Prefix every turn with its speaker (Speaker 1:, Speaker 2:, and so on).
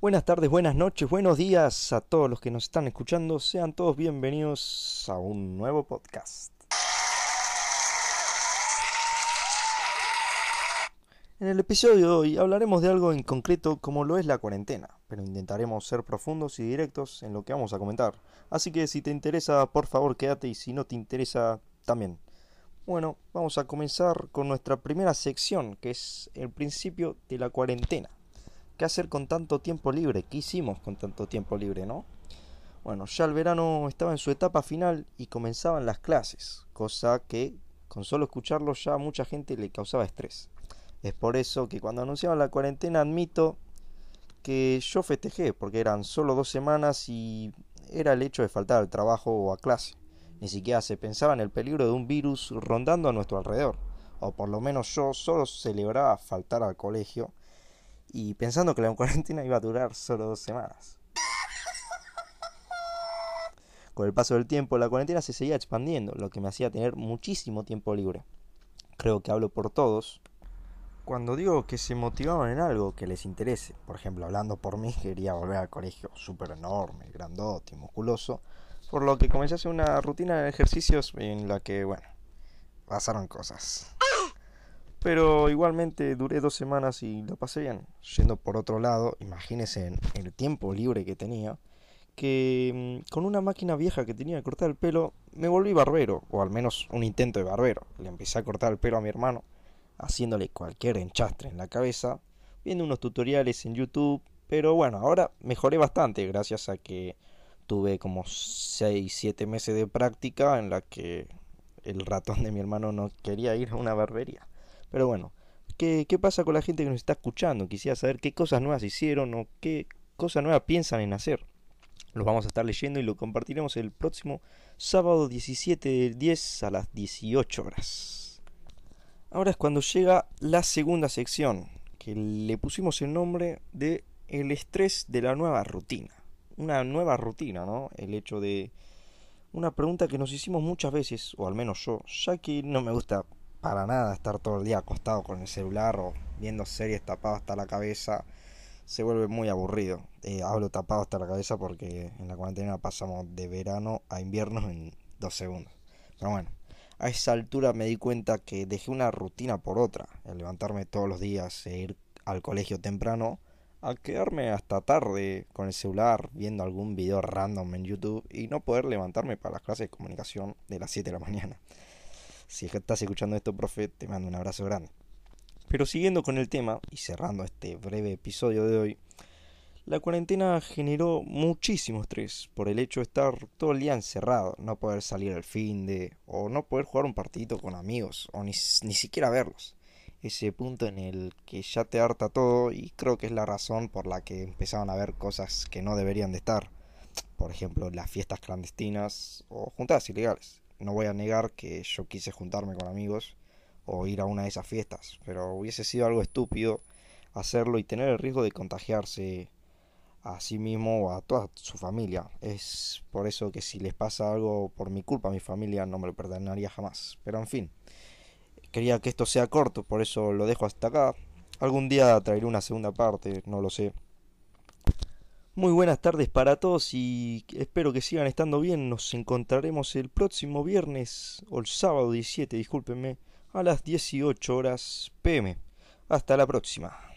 Speaker 1: Buenas tardes, buenas noches, buenos días a todos los que nos están escuchando. Sean todos bienvenidos a un nuevo podcast. En el episodio de hoy hablaremos de algo en concreto como lo es la cuarentena, pero intentaremos ser profundos y directos en lo que vamos a comentar. Así que si te interesa, por favor quédate y si no te interesa, también. Bueno, vamos a comenzar con nuestra primera sección, que es el principio de la cuarentena. ¿Qué hacer con tanto tiempo libre? ¿Qué hicimos con tanto tiempo libre, no? Bueno, ya el verano estaba en su etapa final y comenzaban las clases, cosa que con solo escucharlo ya a mucha gente le causaba estrés. Es por eso que cuando anunciaban la cuarentena admito que yo festejé, porque eran solo dos semanas y era el hecho de faltar al trabajo o a clase. Ni siquiera se pensaba en el peligro de un virus rondando a nuestro alrededor. O por lo menos yo solo celebraba faltar al colegio y pensando que la cuarentena iba a durar solo dos semanas. Con el paso del tiempo, la cuarentena se seguía expandiendo, lo que me hacía tener muchísimo tiempo libre. Creo que hablo por todos. Cuando digo que se motivaban en algo que les interese, por ejemplo, hablando por mí, quería volver al colegio súper enorme, grandote y musculoso, por lo que comencé a hacer una rutina de ejercicios en la que, bueno, pasaron cosas. Pero igualmente duré dos semanas y lo pasé bien. Yendo por otro lado, imagínense en el tiempo libre que tenía, que mm, con una máquina vieja que tenía de cortar el pelo, me volví barbero, o al menos un intento de barbero. Le empecé a cortar el pelo a mi hermano, haciéndole cualquier enchastre en la cabeza, viendo unos tutoriales en YouTube, pero bueno, ahora mejoré bastante gracias a que tuve como 6-7 meses de práctica en la que el ratón de mi hermano no quería ir a una barbería. Pero bueno, ¿qué, ¿qué pasa con la gente que nos está escuchando? Quisiera saber qué cosas nuevas hicieron o qué cosas nuevas piensan en hacer. Los vamos a estar leyendo y lo compartiremos el próximo sábado 17 del 10 a las 18 horas. Ahora es cuando llega la segunda sección, que le pusimos el nombre de el estrés de la nueva rutina. Una nueva rutina, ¿no? El hecho de una pregunta que nos hicimos muchas veces, o al menos yo, ya que no me gusta para nada estar todo el día acostado con el celular o viendo series tapado hasta la cabeza se vuelve muy aburrido. Eh, hablo tapado hasta la cabeza porque en la cuarentena pasamos de verano a invierno en dos segundos. Pero bueno, a esa altura me di cuenta que dejé una rutina por otra. El levantarme todos los días e ir al colegio temprano a quedarme hasta tarde con el celular viendo algún video random en YouTube y no poder levantarme para las clases de comunicación de las 7 de la mañana. Si estás escuchando esto, profe, te mando un abrazo grande. Pero siguiendo con el tema y cerrando este breve episodio de hoy, la cuarentena generó muchísimo estrés por el hecho de estar todo el día encerrado, no poder salir al fin de, o no poder jugar un partidito con amigos, o ni, ni siquiera verlos. Ese punto en el que ya te harta todo y creo que es la razón por la que empezaron a ver cosas que no deberían de estar. Por ejemplo, las fiestas clandestinas o juntadas ilegales no voy a negar que yo quise juntarme con amigos o ir a una de esas fiestas, pero hubiese sido algo estúpido hacerlo y tener el riesgo de contagiarse a sí mismo o a toda su familia. Es por eso que si les pasa algo por mi culpa a mi familia no me lo perdonaría jamás. Pero en fin, quería que esto sea corto, por eso lo dejo hasta acá. Algún día traeré una segunda parte, no lo sé. Muy buenas tardes para todos y espero que sigan estando bien. Nos encontraremos el próximo viernes o el sábado 17, discúlpenme, a las 18 horas pm. Hasta la próxima.